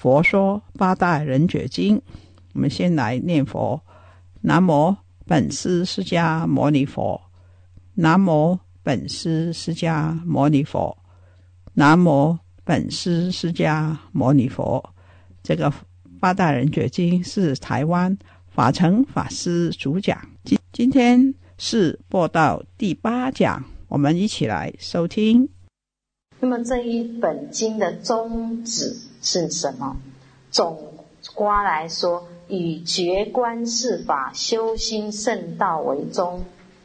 佛说八大人觉经》，我们先来念佛：南无本师释迦牟尼佛，南无本师释迦牟尼佛，南无本师释迦牟尼佛。这个八大人觉经是台湾法成法师主讲。今今天是播到第八讲，我们一起来收听。那么这一本经的宗旨是什么？总括来说，以觉观世法、修心圣道为宗，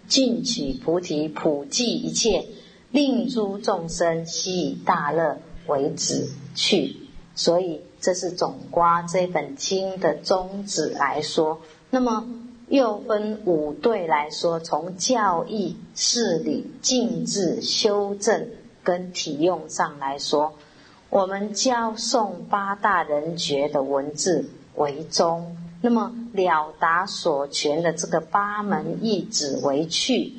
盡取菩提，普济一切，令诸众生悉以大乐为止去。所以，这是总括这本经的宗旨来说。那么，又分五对来说，从教义、事理、静智、修正跟体用上来说。我們教誦八大人觉的文字為宗，那麼了達所詮的這個八門義旨為趣，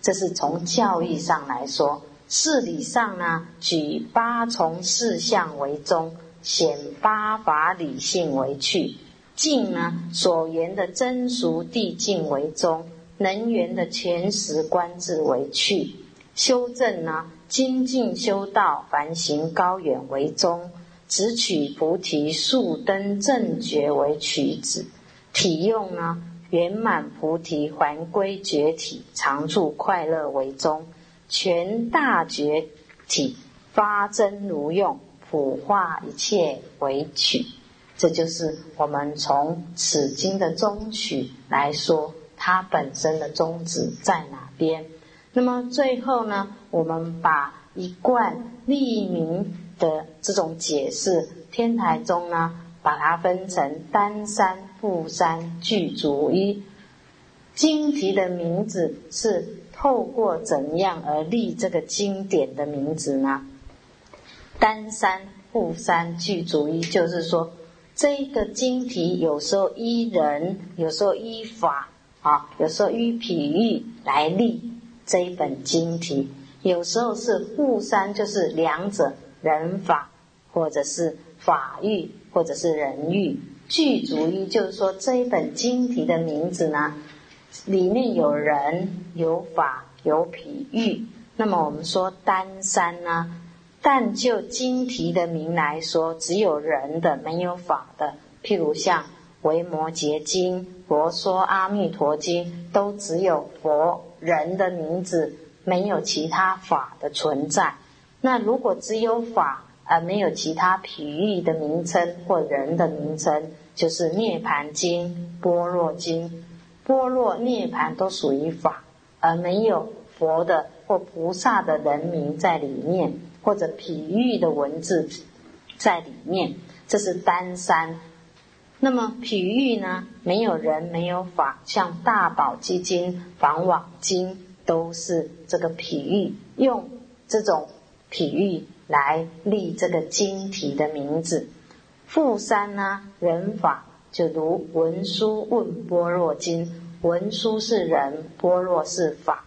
這是從教義上來說。事理上呢，舉八從事相為宗，顯八法理性為趣。靜呢，所言的真俗諦境為宗，能源的全實觀智為趣。修正呢？精进修道，凡行高远为宗；只取菩提速登正觉为取旨。体用呢，圆满菩提还归觉体，常住快乐为宗。全大觉体发真如用，普化一切为取。这就是我们从此经的宗旨來說，它本身的宗旨在哪边？那么最后呢，我们把一贯立名的这种解释，天台宗呢，把它分成单三、複三、具足一。经题的名字是透过怎样而立这个经典的名字呢？单三、複三、具足一，就是说这个经题有时候依人，有时候依法，啊，有时候依譬喻来立。这一本经题，有时候是互三，就是两者人法，或者是法欲，或者是人欲。具足于，就是说这一本经题的名字呢，里面有人、有法、有譬喻。那么我们说单三呢，但就经题的名来说，只有人的，没有法的。譬如像《维摩诘经》、《佛说阿弥陀经》，都只有佛。人的名字没有其他法的存在，那如果只有法而没有其他譬喻的名称或人的名称，就是《涅槃经》《般若经》。般若、涅槃都属于法，而没有佛的或菩萨的人名在里面，或者譬喻的文字在里面，这是单三。那么譬喻呢？没有人，没有法，像大寶積經、法網經都是这个譬喻，用这种譬喻来立这个经体的名字。複三呢？人法就如文殊问般若经，文殊是人，般若是法。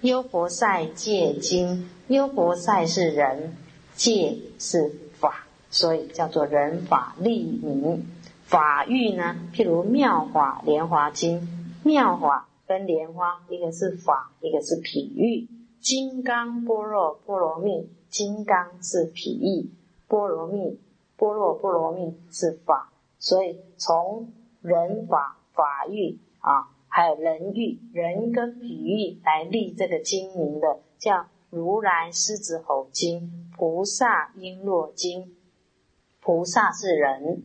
优婆塞戒经，优婆塞是人，戒是法，所以叫做人法立名。法喻呢？譬如《妙法莲华经》，妙法跟莲花，一个是法，一个是譬喻。金刚般若波罗蜜，金刚是譬喻，波罗蜜，般若波罗蜜是法。所以从人法法欲啊，还有人欲，人跟比喻来立这个经名的，叫如来狮子吼经、菩萨璎珞经。菩萨是人，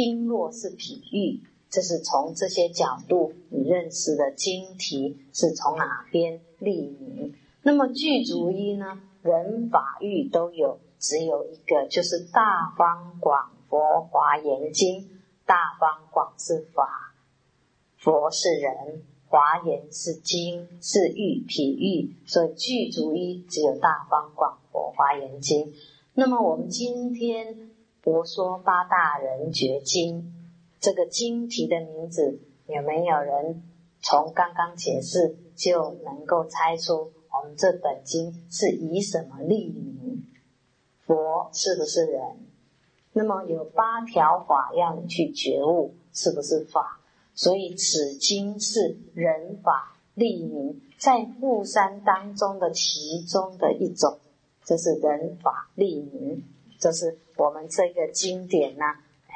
璎珞是比喻，这是从这些角度你认识的经题是从哪边立名？那么具足一呢？人法欲都有，只有一个，就是大方广佛华严经。大方广是法，佛是人，华严是经，是喻体喻，所以具足一只有大方广佛华严经。那么我们今天佛说八大人觉经，这个经题的名字有没有人从刚刚解释就能够猜出我们这本经是以什么立名？佛是不是人？那么有八条法要你去觉悟，是不是法？所以此经是人法立名，在富山当中的其中的一种，这是人法立名，这是我们这个经典呢，哎，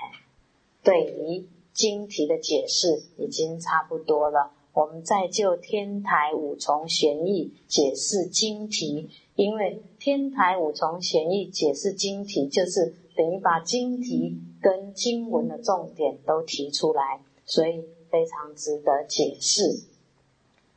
对于经题的解释已经差不多了。我们再就天台五重玄义解释经题，因为天台五重玄义解释经题就是。等于把经题跟经文的重点都提出来，所以非常值得解释。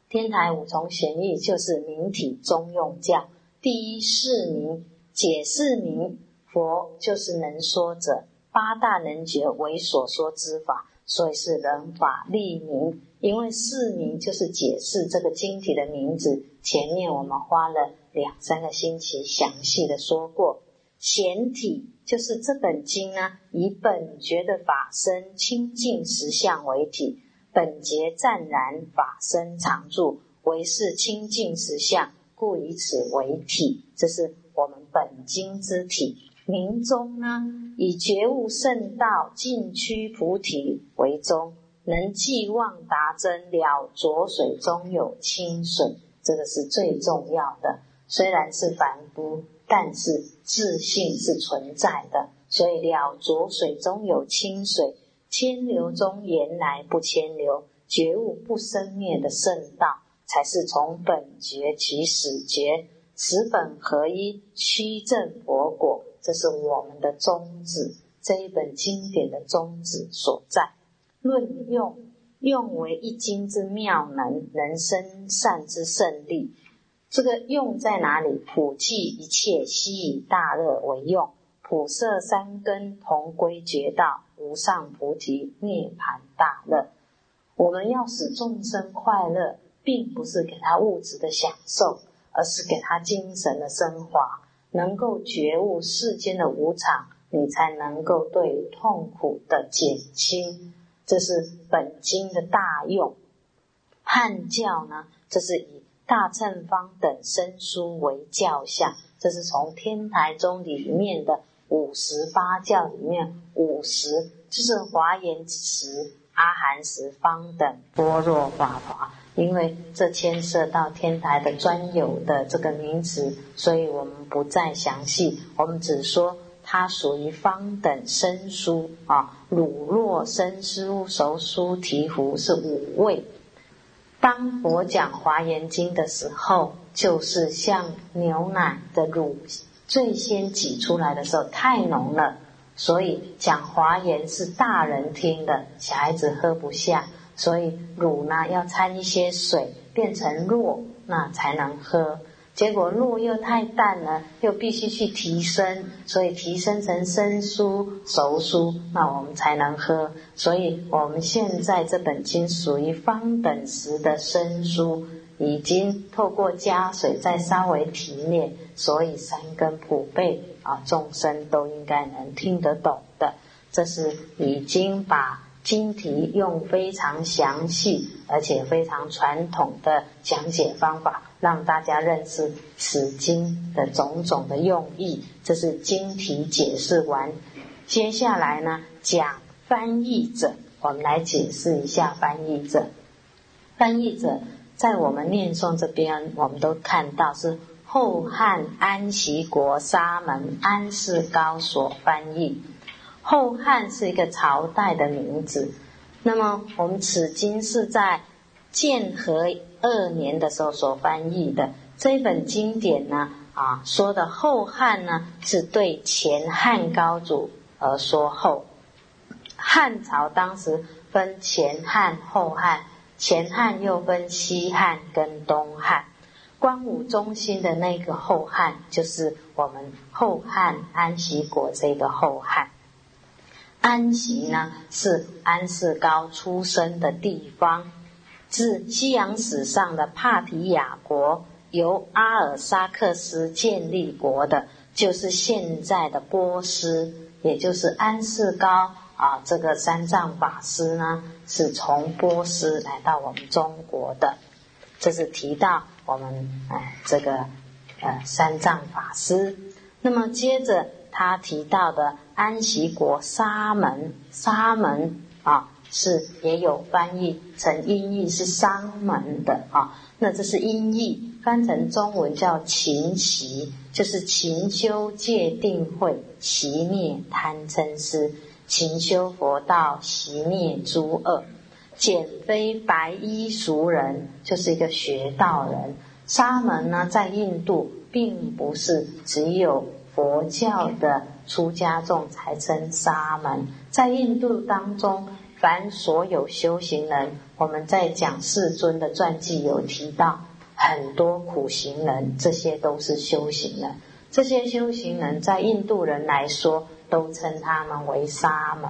天台五重玄义就是明体中用教，第一是明解释明佛就是能说者，八大能觉为所说之法，所以是人法立名。因为释名就是解释这个经体的名字，前面我们花了两三个星期详细的说过。显体就是这本经呢，以本觉的法身清净实相为体，本觉湛然法身常住，为是清净实相，故以此为体。这是我们本经之体。明宗呢，以觉悟圣道尽趋菩提为宗，能既望达真了浊水中有清水，这个是最重要的。虽然是凡夫。但是自信是存在的，所以了浊水中有清水，千流中原来不千流，觉悟不生灭的圣道，才是从本觉起始觉，此本合一，虚正佛果，这是我们的宗旨，这一本经典的宗旨所在。论用，用为一经之妙能，能生善之胜利。这个用在哪里？普济一切，悉以大乐为用；普摄三根，同归觉道，无上菩提涅盘大乐。我们要使众生快乐，并不是给他物质的享受，而是给他精神的升华，能够觉悟世间的无常，你才能够对痛苦的减轻。这是本经的大用。汉教呢，这是以。大乘方等生书为教相，这是从天台宗里面的五十八教里面五十，就是华严十、阿含十、方等、般若法华。因为这牵涉到天台的专有的这个名词，所以我们不再详细，我们只说它属于方等生疏啊，乳酪生疏、熟疏、提壶是五味。当我讲华严经的时候，就是像牛奶的乳最先挤出来的时候太浓了，所以讲华严是大人听的，小孩子喝不下，所以乳呢要掺一些水变成糯，那才能喝。结果路又太淡了，又必须去提升，所以提升成生疏、熟疏，那我们才能喝。所以我们现在这本经属于方等时的生疏，已经透过加水再稍微提炼，所以三根普被啊，众生都应该能听得懂的。这是已经把经题用非常详细而且非常传统的讲解方法。让大家认识此经的种种的用意，这是经题解释完。接下来呢，讲翻译者，我们来解释一下翻译者。翻译者在我们念诵这边，我们都看到是后汉安息国沙门安世高所翻译。后汉是一个朝代的名字。那么我们此经是在建和二年的时候所翻译的这本经典呢，啊，说的后汉呢是对前汉高祖而说后。汉朝当时分前汉、后汉，前汉又分西汉跟东汉。光武中心的那个后汉，就是我们后汉安息国这个后汉。安息呢，是安世高出生的地方，自西洋史上的帕提亚国由阿尔萨克斯建立国的，就是现在的波斯，也就是安世高啊。这个三藏法师呢，是从波斯来到我们中国的，这是提到。我们哎，这个呃，三藏法师。那么接着他提到的安息国沙门，沙门啊，是也有翻译成音译是商门的啊。那这是音译，翻成中文叫勤习，就是勤修戒定慧，习灭贪嗔痴，勤修佛道，习灭诸恶。减非白衣俗人，就是一个学道人。沙门呢，在印度并不是只有佛教的出家众才称沙门，在印度当中，凡所有修行人，我们在讲世尊的传记有提到很多苦行人，这些都是修行人。这些修行人在印度人来说，都称他们为沙门。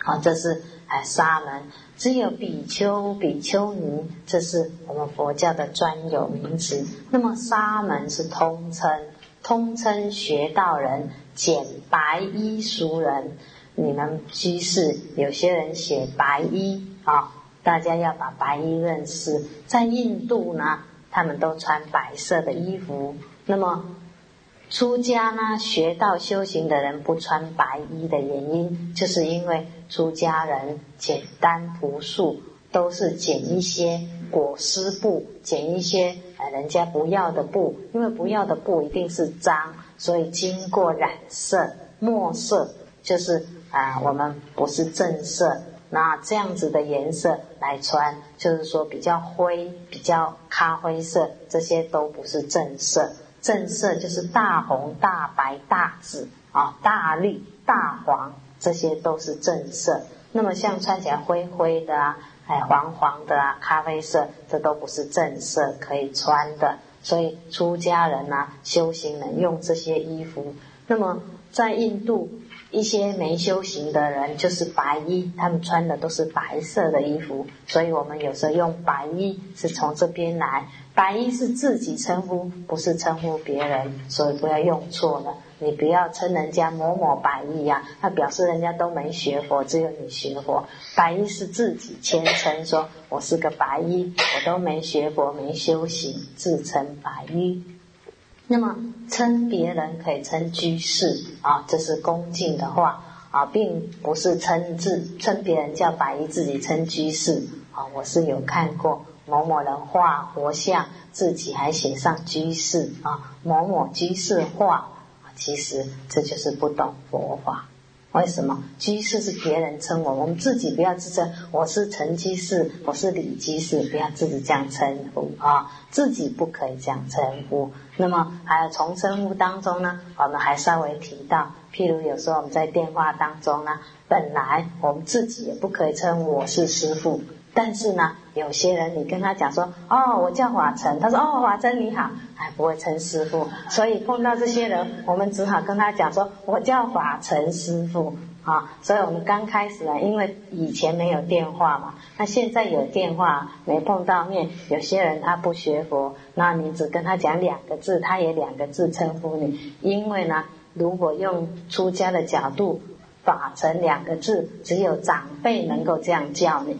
好，这是。哎，沙门只有比丘、比丘尼，这是我们佛教的专有名词。那么沙门是通称，通称学道人，简白衣俗人。你们居士有些人写白衣啊，大家要把白衣认识。在印度呢，他们都穿白色的衣服。那么出家呢，学道修行的人不穿白衣的原因，就是因为出家人简单朴素，都是剪一些裹丝布，剪一些呃人家不要的布，因为不要的布一定是脏，所以经过染色墨色，就是啊我们不是正色，那这样子的颜色来穿，就是说比较灰、比较咖啡色，这些都不是正色。正色就是大红、大白、大紫啊，大绿、大黄，这些都是正色。那么像穿起来灰灰的啊，哎黄黄的啊，咖啡色，这都不是正色可以穿的。所以出家人呐，修行人用这些衣服。那么在印度，一些没修行的人就是白衣，他们穿的都是白色的衣服。所以我们有时候用白衣是从这边来。白衣是自己称呼，不是称呼别人，所以不要用错了。你不要称人家某某白衣呀，那表示人家都没学佛，只有你学佛。白衣是自己谦称，说我是个白衣，我都没学佛，没修行，自称白衣。那么称别人可以称居士啊，这是恭敬的话啊，并不是称自称别人叫白衣，自己称居士啊。我是有看过。某某人画佛像，自己还写上居士啊，某某居士画啊，其实这就是不懂佛法。为什么居士是别人称我，我们自己不要自称我是陈居士，我是李居士，不要自己这样称呼啊，自己不可以这样称呼。那么还有从称呼当中呢，我们还稍微提到，譬如有时候我们在电话当中呢，本来我们自己也不可以称我是师傅。但是呢，有些人你跟他讲说，哦，我叫华晨，他说，哦，华晨你好，还不会称师傅，所以碰到这些人，我们只好跟他讲说，我叫华晨师傅啊。所以我们刚开始呢，因为以前没有电话嘛，那现在有电话，没碰到面，有些人他不学佛，那你只跟他讲两个字，他也两个字称呼你，因为呢，如果用出家的角度，法成两个字，只有长辈能够这样叫你。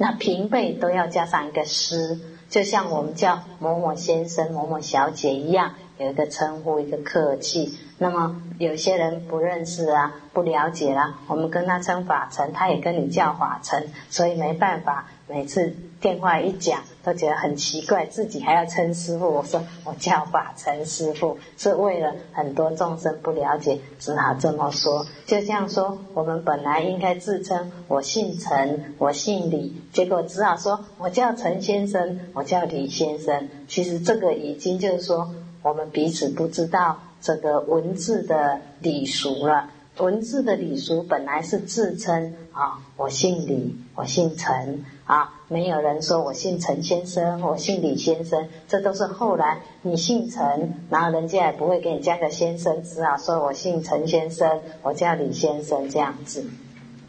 那平辈都要加上一个师，就像我们叫某某先生、某某小姐一样，有一个称呼，一个客气。那么有些人不认识啊，不了解啦，我们跟他称法尘，他也跟你叫法尘，所以没办法，每次电话一讲，都觉得很奇怪，自己还要称师傅。我说我叫法尘师傅，是为了很多众生不了解，只好这么说。就像说，我们本来应该自称我姓陈，我姓李，结果只好说我叫陈先生，我叫李先生。其实这个已经就是说，我们彼此不知道。这个文字的礼俗了，文字的礼俗本来是自称啊，我姓李，我姓陈啊，没有人说我姓陈先生，我姓李先生，这都是后来你姓陈，然后人家也不会给你加个先生，只好说我姓陈先生，我叫李先生这样子。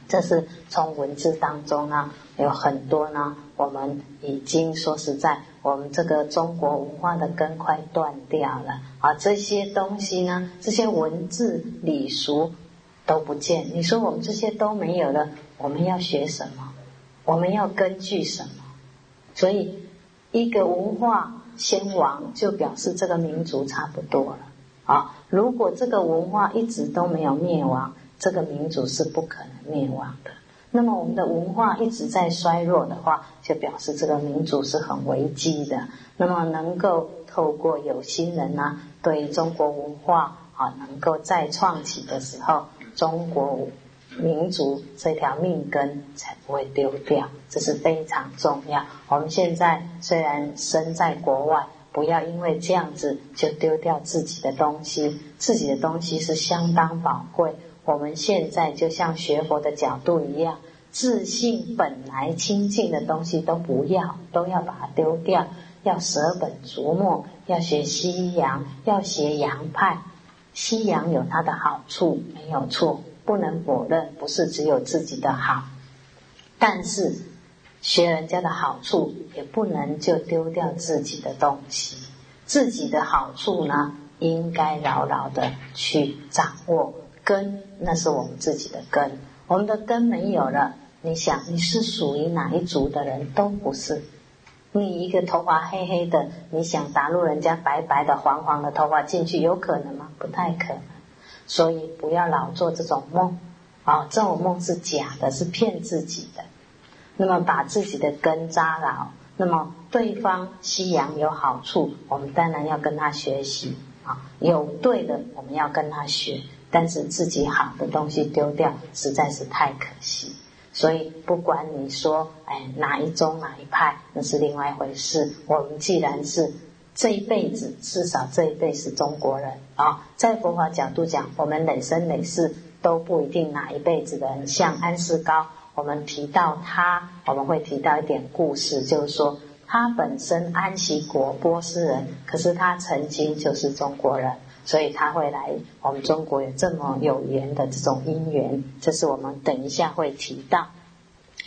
这是从文字当中呢，有很多呢，我们已经说实在。我们这个中国文化的根快断掉了啊！这些东西呢，这些文字礼俗都不见。你说我们这些都没有了，我们要学什么？我们要根据什么？所以，一个文化先亡，就表示这个民族差不多了啊！如果这个文化一直都没有灭亡，这个民族是不可能灭亡的。那么我们的文化一直在衰弱的话，就表示这个民族是很危机的。那么能够透过有心人呢，对中国文化啊，能够再创起的时候，中国民族这条命根才不会丢掉，这是非常重要。我们现在虽然身在国外，不要因为这样子就丢掉自己的东西，自己的东西是相当宝贵。我们现在就像学佛的角度一样，自信本来清净的东西都不要，都要把它丢掉，要舍本逐末，要学西洋，要学洋派。西洋有它的好处，没有错，不能否认，不是只有自己的好。但是学人家的好处，也不能就丢掉自己的东西。自己的好处呢，应该牢牢的去掌握。根，那是我们自己的根。我们的根没有了，你想你是属于哪一族的人都不是。你一个头发黑黑的，你想打入人家白白的、黄黄的头发进去，有可能吗？不太可能。所以不要老做这种梦啊！这种梦是假的，是骗自己的。那么把自己的根扎牢。那么对方西洋有好处，我们当然要跟他学习啊。有对的，我们要跟他学。但是自己好的东西丢掉，实在是太可惜。所以不管你说，哎，哪一宗哪一派，那是另外一回事。我们既然是这一辈子，至少这一辈是中国人啊，在佛法角度讲，我们累生累世都不一定哪一辈子的人。像安世高，我们提到他，我们会提到一点故事，就是说他本身安息国波斯人，可是他曾经就是中国人。所以他会来我们中国有这么有缘的这种因缘，这是我们等一下会提到。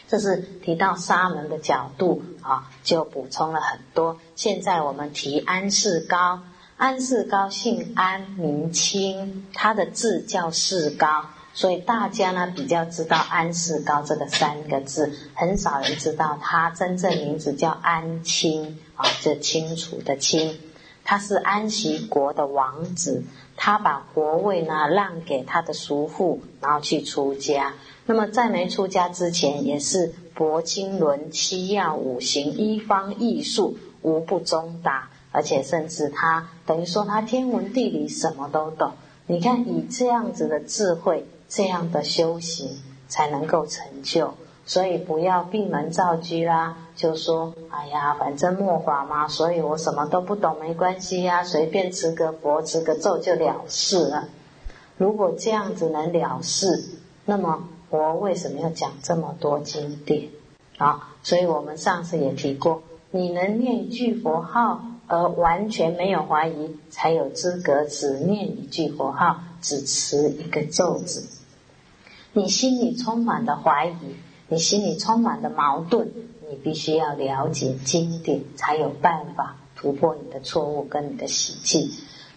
这是提到沙门的角度啊，就补充了很多。现在我们提安世高，安世高姓安名清，他的字叫世高，所以大家呢比较知道安世高这个三个字，很少人知道他真正名字叫安清啊，这清楚的清。他是安息国的王子，他把国位呢让给他的叔父，然后去出家。那么在没出家之前，也是博经纶、七要五行、一方艺术，无不中达。而且甚至他等于说他天文地理什么都懂。你看以这样子的智慧，这样的修行，才能够成就。所以不要闭门造车啦，就说哎呀，反正末法嘛，所以我什么都不懂，没关系呀，随便持个佛、持个咒就了事了。如果这样子能了事，那么佛为什么要讲这么多经典啊？所以我们上次也提过，你能念一句佛号而完全没有怀疑，才有资格只念一句佛号，只持一个咒子。你心里充满了怀疑。你心里充满了矛盾，你必须要了解经典，才有办法突破你的错误跟你的习气。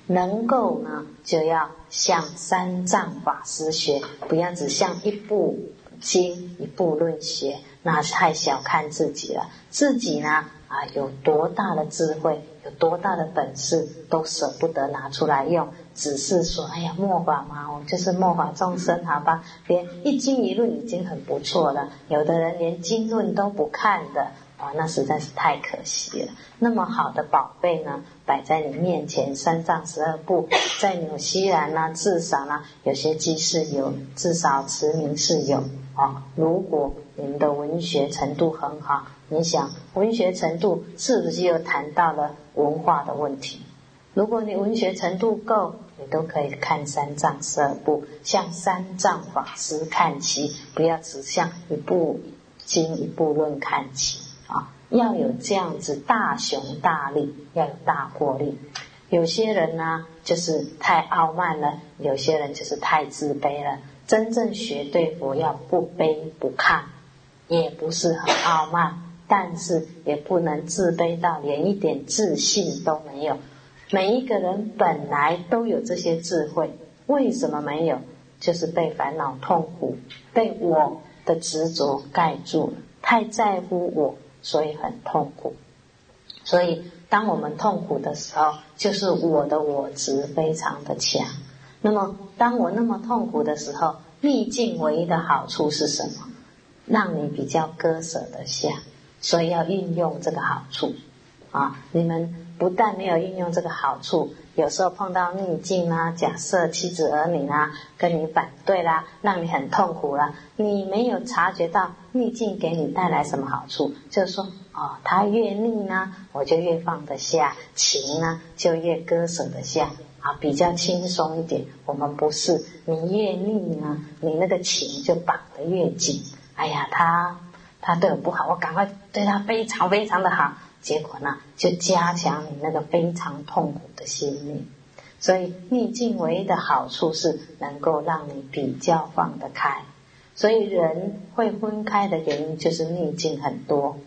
能够呢，就要向三藏法师学，不要只向一部经、一部论学，那太小看自己了。自己呢，啊，有多大的智慧，有多大的本事，都舍不得拿出来用。只是说，哎呀，末法嘛，我就是末法众生，好吧？连一经一论已经很不错了。有的人连经论都不看的，啊，那实在是太可惜了。那么好的宝贝呢，摆在你面前，三藏十二部，在纽西兰呢，至少呢，有些记事有，至少持名是有啊。如果你们的文学程度很好，你想文学程度是不是又谈到了文化的问题？如果你文学程度够，你都可以看三藏十二部，向三藏法师看齐，不要只向一部经一部论看齐啊！要有这样子大雄大力，要有大魄力。有些人呢，就是太傲慢了；有些人就是太自卑了。真正学对佛，要不卑不亢，也不是很傲慢，但是也不能自卑到连一点自信都没有。每一个人本来都有这些智慧，为什么没有？就是被烦恼、痛苦、被我的执着盖住了，太在乎我，所以很痛苦。所以，当我们痛苦的时候，就是我的我执非常的强。那么，当我那么痛苦的时候，逆境唯一的好处是什么？让你比较割舍得下，所以要运用这个好处啊！你们。不但没有运用这个好处，有时候碰到逆境啊，假设妻子儿女啊跟你反对啦，让你很痛苦了，你没有察觉到逆境给你带来什么好处，就是说，哦，他越逆呢，我就越放得下情呢，就越割舍得下啊，比较轻松一点。我们不是，你越逆呢，你那个情就绑得越紧。哎呀，他他对我不好，我赶快对他非常非常的好。结果呢，就加强你那个非常痛苦的心理。所以逆境唯一的好处是能够让你比较放得开。所以人会分开的原因就是逆境很多，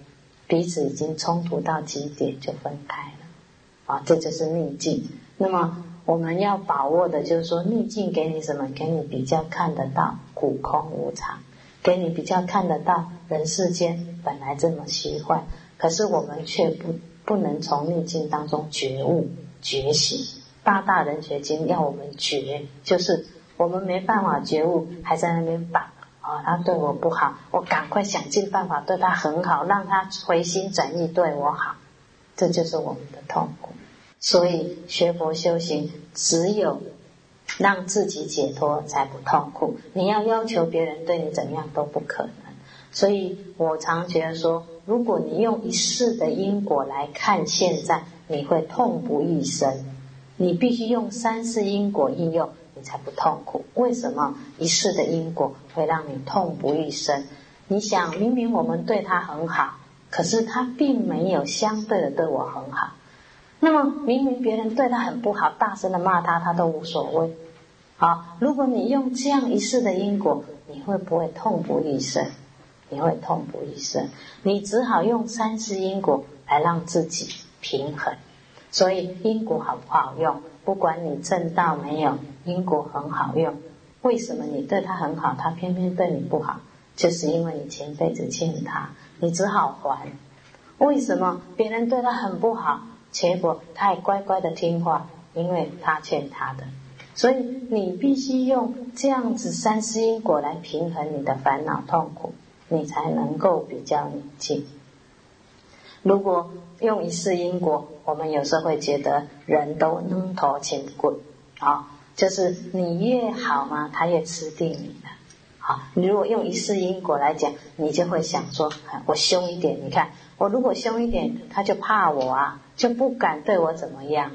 彼此已经冲突到极点就分开了。啊，这就是逆境。那么我们要把握的就是说，逆境给你什么？给你比较看得到苦空无常，给你比较看得到人世间本来这么虚幻。可是我们却不不能从逆境当中觉悟觉醒。八大人觉经要我们觉，就是我们没办法觉悟，还在那边绑啊，他对我不好，我赶快想尽办法对他很好，让他回心转意对我好，这就是我们的痛苦。所以学佛修行，只有让自己解脱，才不痛苦。你要要求别人对你怎样都不可能。所以我常觉得说。如果你用一世的因果来看现在，你会痛不欲生。你必须用三世因果应用，你才不痛苦。为什么一世的因果会让你痛不欲生？你想，明明我们对他很好，可是他并没有相对的对我很好。那么，明明别人对他很不好，大声的骂他，他都无所谓。好，如果你用这样一世的因果，你会不会痛不欲生？你会痛不欲生，你只好用三世因果来让自己平衡。所以因果好不好用？不管你正道没有，因果很好用。为什么你对他很好，他偏偏对你不好？就是因为你前辈子欠他，你只好还。为什么别人对他很不好，结果他也乖乖的听话？因为他欠他的。所以你必须用这样子三世因果来平衡你的烦恼痛苦。你才能够比较宁静。如果用一世因果，我们有时候会觉得人都能头轻棍啊，就是你越好嘛，他越吃定你的。好，你如果用一世因果来讲，你就会想说，我凶一点，你看我如果凶一点，他就怕我啊，就不敢对我怎么样。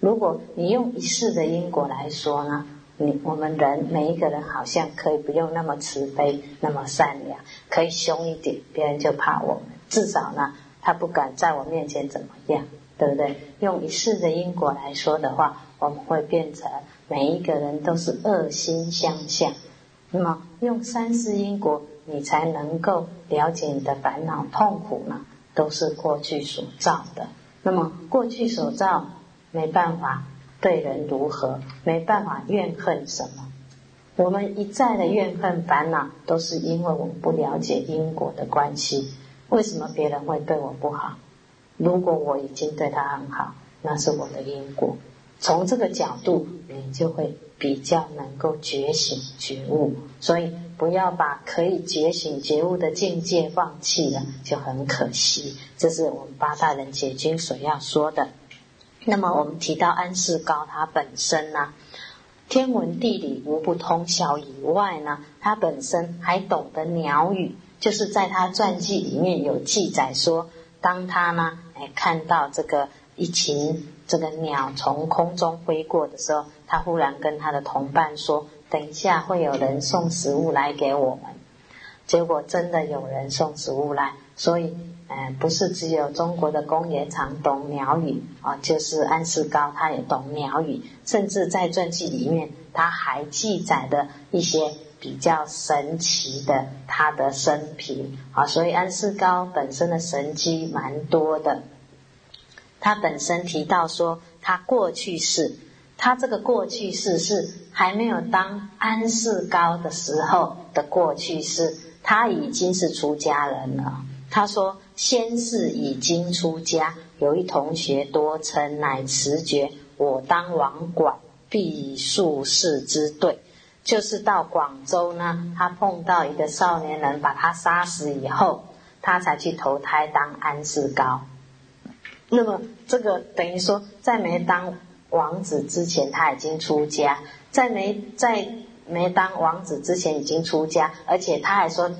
如果你用一世的因果来说呢？你我们人每一个人好像可以不用那么慈悲，那么善良，可以凶一点，别人就怕我们。至少呢，他不敢在我面前怎么样，对不对？用一世的因果来说的话，我们会变成每一个人都是恶心相向。那么用三世因果，你才能够了解你的烦恼痛苦呢，都是过去所造的。那么过去所造，没办法。对人如何，没办法怨恨什么。我们一再的怨恨烦恼，都是因为我们不了解因果的关系。为什么别人会对我不好？如果我已经对他很好，那是我的因果。从这个角度，你就会比较能够觉醒觉悟。所以不要把可以觉醒觉悟的境界放弃了，就很可惜。这是我们八大人解经所要说的。那么我们提到安世高，他本身呢，天文地理无不通晓以外呢，他本身还懂得鸟语，就是在他传记里面有记载说，当他呢，哎看到这个一群这个鸟从空中飞过的时候，他忽然跟他的同伴说：“等一下会有人送食物来给我们。”结果真的有人送食物来，所以。嗯，不是只有中国的公冶长懂鸟语啊，就是安世高他也懂鸟语，甚至在传记里面他还记载的一些比较神奇的他的生平啊，所以安世高本身的神机蛮多的。他本身提到说，他过去式，他这个过去式是还没有当安世高的时候的过去式，他已经是出家人了。他说：“先是已经出家，有一同学多称，乃持觉。我当往广，必数世之对。就是到广州呢，他碰到一个少年人，把他杀死以后，他才去投胎当安世高。那么这个等于说，在没当王子之前，他已经出家；在没在没当王子之前，已经出家，而且他还说。”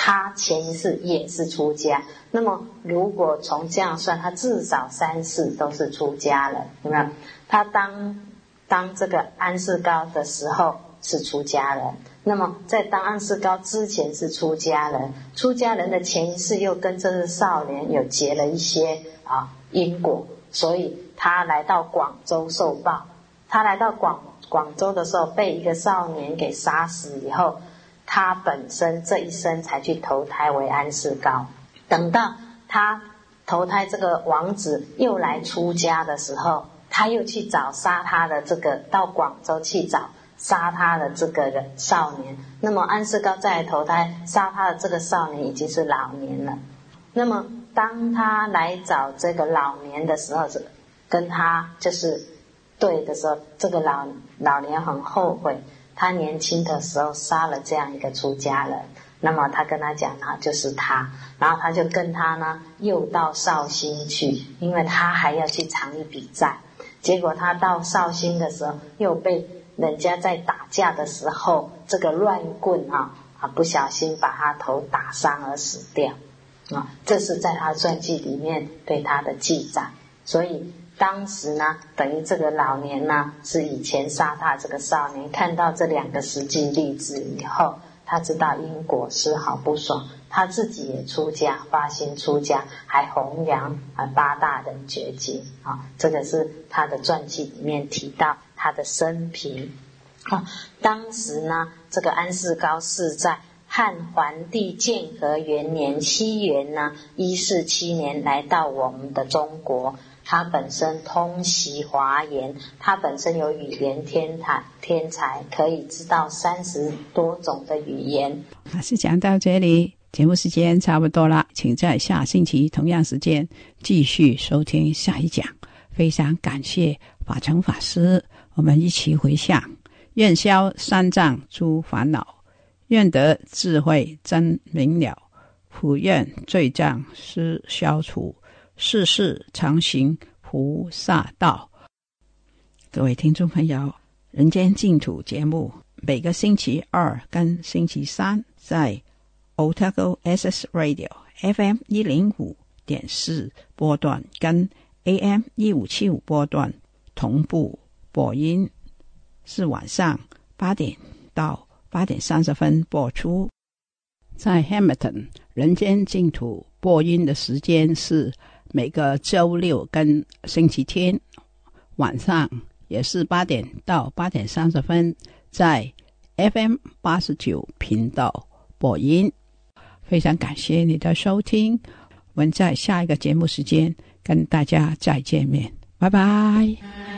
他前一世也是出家，那么如果从这样算，他至少三世都是出家了，有没有？他当当这个安世高的时候是出家人，那么在当安世高之前是出家人，出家人的前一世又跟这个少年有结了一些啊因果，所以他来到广州受报。他来到广广州的时候，被一个少年给杀死以后。他本身这一生才去投胎为安世高，等到他投胎这个王子又来出家的时候，他又去找杀他的这个到广州去找杀他的这个人少年。那么安世高再来投胎杀他的这个少年已经是老年了。那么当他来找这个老年的时候，是跟他就是对的时候，这个老老年很后悔。他年轻的时候杀了这样一个出家人，那么他跟他讲啊，就是他，然后他就跟他呢又到绍兴去，因为他还要去偿一笔债。结果他到绍兴的时候，又被人家在打架的时候，这个乱棍啊啊不小心把他头打伤而死掉啊，这是在他传记里面对他的记载，所以。当时呢，等于这个老年呢是以前杀他这个少年，看到这两个实际例子以后，他知道因果丝毫不爽，他自己也出家，发心出家，还弘扬啊八大人觉经啊，这个是他的传记里面提到他的生平啊。当时呢，这个安世高是在汉桓帝建和元年七元呢一四七年来到我们的中国。他本身通习华言，他本身有语言天才，天才可以知道三十多种的语言。老师讲到这里，节目时间差不多了，请在下星期同样时间继续收听下一讲。非常感谢法成法师，我们一起回向：愿消三障诸烦恼，愿得智慧真明了，普愿罪障失消除。世事常行菩萨道。各位听众朋友，《人间净土》节目每个星期二跟星期三在 Otago SS Radio FM 一零五点四波段跟 AM 一五七五波段同步播音，是晚上八点到八点三十分播出。在 Hamilton，《人间净土》播音的时间是。每个周六跟星期天晚上也是八点到八点三十分，在 FM 八十九频道播音。非常感谢你的收听，我们在下一个节目时间跟大家再见面，拜拜。